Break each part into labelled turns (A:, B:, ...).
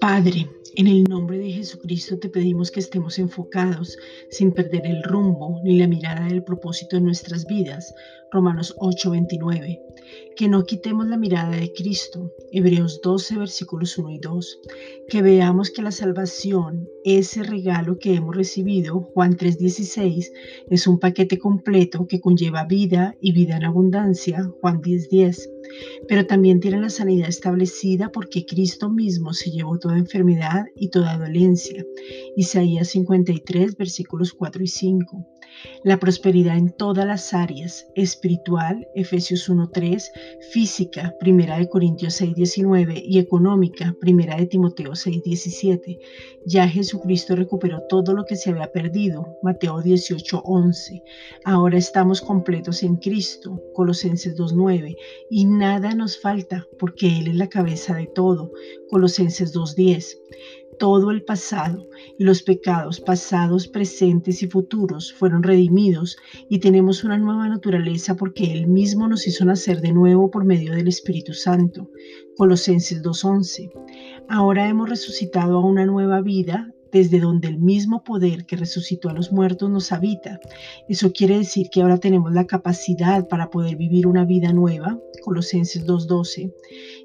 A: Padre, en el nombre de Jesucristo te pedimos que estemos enfocados sin perder el rumbo ni la mirada del propósito de nuestras vidas. Romanos 8:29. Que no quitemos la mirada de Cristo. Hebreos 12 versículos 1 y 2. Que veamos que la salvación, ese regalo que hemos recibido, Juan 3:16, es un paquete completo que conlleva vida y vida en abundancia, Juan 10:10 pero también tiene la sanidad establecida porque Cristo mismo se llevó toda enfermedad y toda dolencia. Isaías 53, versículos 4 y 5 la prosperidad en todas las áreas, espiritual, Efesios 1.3, física, Primera de Corintios 6.19 y económica, Primera de Timoteo 6.17. Ya Jesucristo recuperó todo lo que se había perdido, Mateo 18.11. Ahora estamos completos en Cristo, Colosenses 2.9, y nada nos falta porque Él es la cabeza de todo, Colosenses 2.10 todo el pasado y los pecados pasados, presentes y futuros fueron redimidos y tenemos una nueva naturaleza porque Él mismo nos hizo nacer de nuevo por medio del Espíritu Santo. Colosenses 2.11. Ahora hemos resucitado a una nueva vida desde donde el mismo poder que resucitó a los muertos nos habita. Eso quiere decir que ahora tenemos la capacidad para poder vivir una vida nueva, Colosenses 2.12,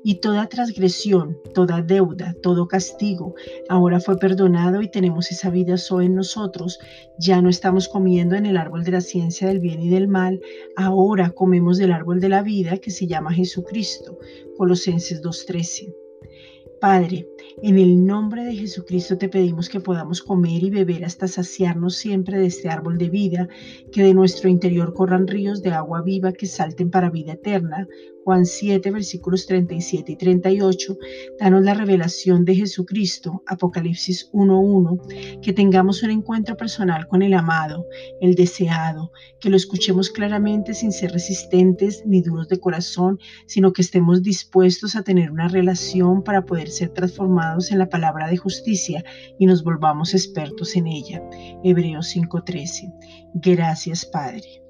A: y toda transgresión, toda deuda, todo castigo, ahora fue perdonado y tenemos esa vida soy en nosotros. Ya no estamos comiendo en el árbol de la ciencia del bien y del mal, ahora comemos del árbol de la vida que se llama Jesucristo, Colosenses 2.13. Padre, en el nombre de Jesucristo te pedimos que podamos comer y beber hasta saciarnos siempre de este árbol de vida, que de nuestro interior corran ríos de agua viva que salten para vida eterna. Juan 7, versículos 37 y 38, danos la revelación de Jesucristo, Apocalipsis 1.1, que tengamos un encuentro personal con el amado, el deseado, que lo escuchemos claramente sin ser resistentes ni duros de corazón, sino que estemos dispuestos a tener una relación para poder ser transformados en la palabra de justicia y nos volvamos expertos en ella. Hebreos 5.13. Gracias, Padre.